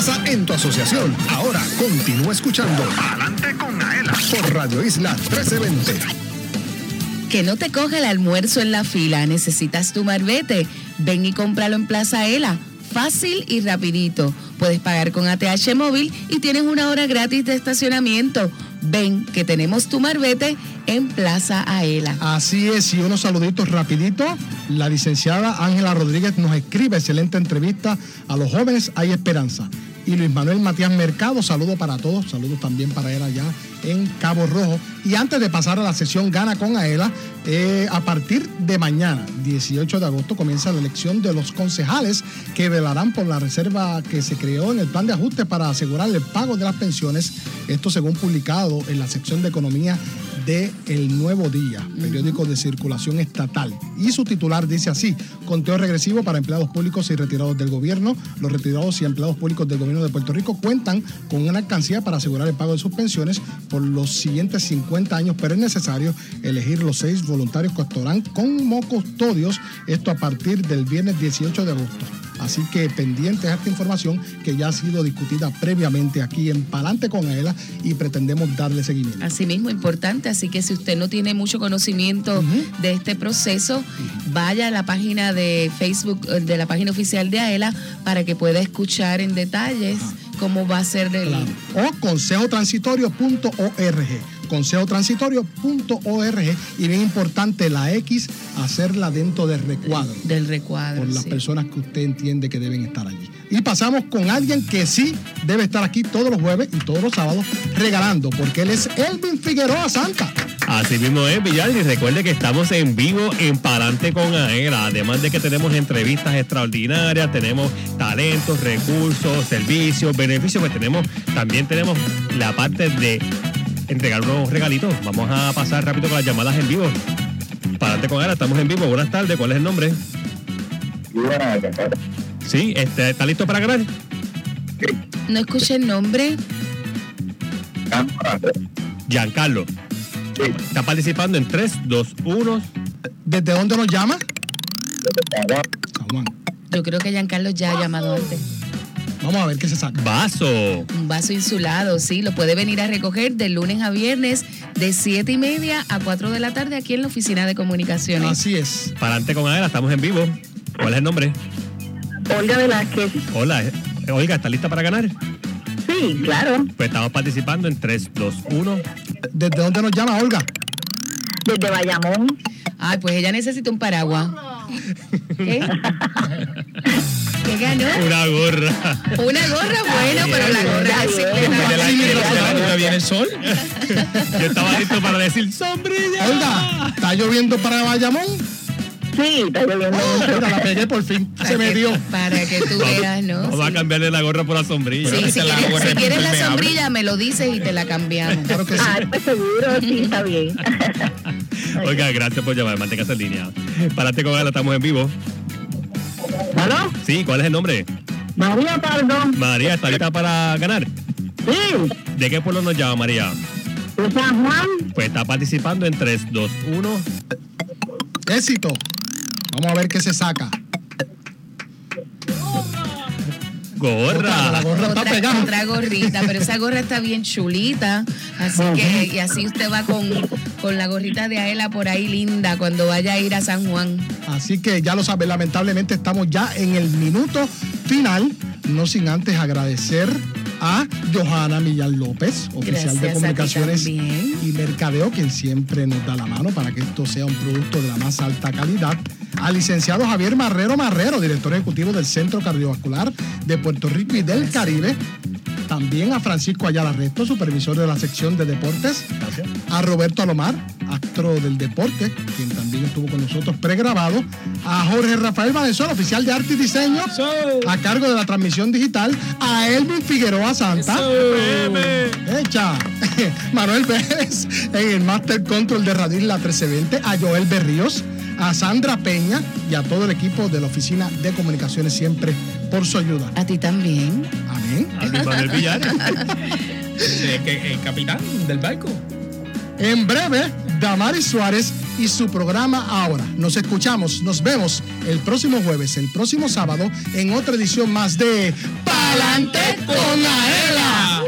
Casa en tu asociación. Ahora continúa escuchando Adelante con Aela. por Radio Isla 1320. Que no te coja el almuerzo en la fila. Necesitas tu marbete. Ven y cómpralo en Plaza Ela. Fácil y rapidito. Puedes pagar con ATH móvil y tienes una hora gratis de estacionamiento. Ven que tenemos tu marbete en Plaza Aela. Así es, y unos saluditos rapidito. La licenciada Ángela Rodríguez nos escribe excelente entrevista a los jóvenes, hay esperanza. Y Luis Manuel Matías Mercado, saludo para todos, saludos también para él allá en Cabo Rojo. Y antes de pasar a la sesión Gana con Aela, eh, a partir de mañana, 18 de agosto, comienza la elección de los concejales que velarán por la reserva que se creó en el plan de ajuste para asegurar el pago de las pensiones. Esto según publicado en la sección de economía de El Nuevo Día, periódico de circulación estatal. Y su titular dice así, conteo regresivo para empleados públicos y retirados del gobierno. Los retirados y empleados públicos del gobierno de Puerto Rico cuentan con una alcancía para asegurar el pago de sus pensiones por los siguientes 50 años, pero es necesario elegir los seis voluntarios que actuarán como custodios, esto a partir del viernes 18 de agosto. Así que pendientes a esta información que ya ha sido discutida previamente aquí en Palante con Aela y pretendemos darle seguimiento. Asimismo, importante, así que si usted no tiene mucho conocimiento de este proceso, vaya a la página de Facebook, eh, de la página oficial de AELA, para que pueda escuchar en detalles cómo va a ser el... o consejotransitorio.org consejotransitorio.org y bien importante la X hacerla dentro del recuadro del recuadro por las sí. personas que usted entiende que deben estar allí y pasamos con alguien que sí debe estar aquí todos los jueves y todos los sábados regalando porque él es Elvin Figueroa Santa Así mismo es, Villar, y recuerde que estamos en vivo en Palante con Aera. Además de que tenemos entrevistas extraordinarias, tenemos talentos, recursos, servicios, beneficios, pues tenemos, también tenemos la parte de entregar unos regalitos. Vamos a pasar rápido con las llamadas en vivo. Palante con Aera, estamos en vivo. Buenas tardes, ¿cuál es el nombre? Sí, este, ¿está listo para ganar? No escuché el nombre. Giancarlo. Está participando en 3, 2, 1. ¿Desde dónde nos llama? Yo creo que Giancarlo ya ha llamado antes. Vamos a ver qué se saca. Vaso. Un vaso insulado, sí, lo puede venir a recoger de lunes a viernes de 7 y media a 4 de la tarde aquí en la oficina de comunicaciones. Así es. Palante con Aera, estamos en vivo. ¿Cuál es el nombre? Olga Velázquez. Hola, eh, Olga, ¿está lista para ganar? Sí, claro. Pues estamos participando en 3, 2, 1. ¿Desde dónde nos llama Olga? Desde Bayamón. Ay, pues ella necesita un paraguas. ¿Qué? ¿Qué ganó? Una gorra. Una gorra, bueno, pero la gorra es ¿Ya viene el sol? Yo estaba listo para decir sombrilla. Olga, ¿está lloviendo para Bayamón? Sí, está lloviendo mucho. Mira, la pegué por fin. Se me dio. Para que tú veas, ¿no? Vamos a cambiarle la gorra por la sombrilla. Sí, si quieres, si quieres la sombrilla, me lo dices y te la cambiamos. Claro que sí. Ah, pues seguro, sí, está bien. Oiga, gracias por llamar. Manténgase en línea. Palante con Aera, estamos en vivo. ¿Aló? Sí, ¿cuál es el nombre? María Pardo. María, ¿está lista para ganar? Sí. ¿De qué pueblo nos llama María? De San Juan. Pues está participando en 3, 2, 1. Éxito. Vamos a ver qué se saca. Gorra. La gorra está Otra, pegada. otra gorrita, pero esa gorra está bien chulita. Así que, y así usted va con, con la gorrita de Aela por ahí linda cuando vaya a ir a San Juan. Así que ya lo saben, lamentablemente estamos ya en el minuto final, no sin antes agradecer a Johanna Millán López, oficial Gracias de comunicaciones y mercadeo, quien siempre nos da la mano para que esto sea un producto de la más alta calidad. Al licenciado Javier Marrero Marrero, director ejecutivo del Centro Cardiovascular de Puerto Rico y del Caribe. También a Francisco Ayala Resto, supervisor de la sección de deportes. A Roberto Alomar, astro del deporte, quien también estuvo con nosotros pregrabado. A Jorge Rafael Valenzuela, oficial de arte y diseño, a cargo de la transmisión digital. A Elvin Figueroa Santa. Echa. Manuel Pérez en el Master Control de Radio Isla 1320. A Joel Berríos. A Sandra Peña y a todo el equipo de la Oficina de Comunicaciones siempre por su ayuda. A ti también. Amén. A Luis Manuel Villar. Que- El capitán del barco. En breve, Damaris Suárez y su programa Ahora. Nos escuchamos, nos vemos el próximo jueves, el próximo sábado, en otra edición más de Pa Pa'lante con Aela.